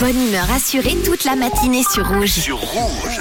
Bonne humeur assurée toute la matinée sur Rouge. Sur Rouge.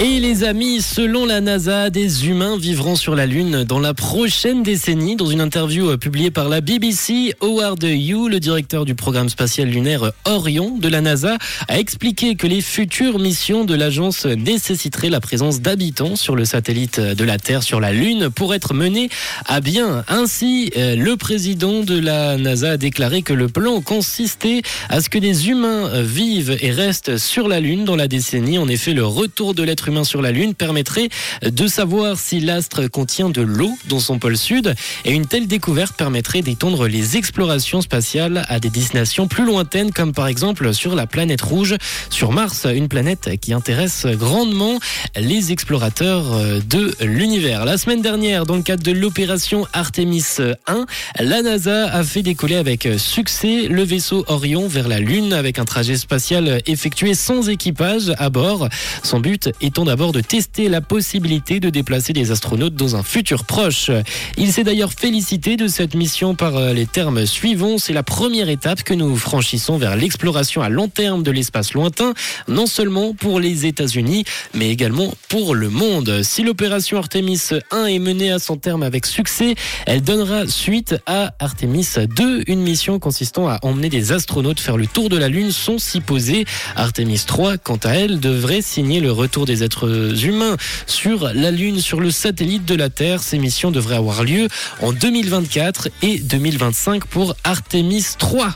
Et les amis, selon la NASA, des humains vivront sur la Lune dans la prochaine décennie. Dans une interview euh, publiée par la BBC, Howard Hughes, le directeur du programme spatial lunaire Orion de la NASA, a expliqué que les futures missions de l'agence nécessiteraient la présence d'habitants sur le satellite de la Terre sur la Lune pour être menées à bien. Ainsi, euh, le président de la NASA a déclaré que le plan consistait à ce que des humains vivent et restent sur la Lune dans la décennie. En effet, le retour de l'être humain sur la Lune permettrait de savoir si l'astre contient de l'eau dans son pôle sud. Et une telle découverte permettrait d'étendre les explorations spatiales à des destinations plus lointaines, comme par exemple sur la planète rouge, sur Mars, une planète qui intéresse grandement les explorateurs de l'univers. La semaine dernière, dans le cadre de l'opération Artemis 1, la NASA a fait décoller avec succès le vaisseau Orion vers la Lune avec un trajet spatial effectué sans équipage à bord. Son but étant d'abord de tester la possibilité de déplacer des astronautes dans un futur proche. Il s'est d'ailleurs félicité de cette mission par euh, les termes suivants. C'est la première étape que nous franchissons vers l'exploration à long terme de l'espace lointain, non seulement pour les États-Unis, mais également pour le monde. Si l'opération Artemis 1 est menée à son terme avec succès, elle donnera suite à Artemis 2, une mission consistant à emmener des astronautes faire le tour de la Lune sans s'y poser. Artemis 3, quant à elle, devrait signer le retour humains sur la Lune, sur le satellite de la Terre. Ces missions devraient avoir lieu en 2024 et 2025 pour Artemis 3.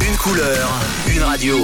Une couleur, une radio.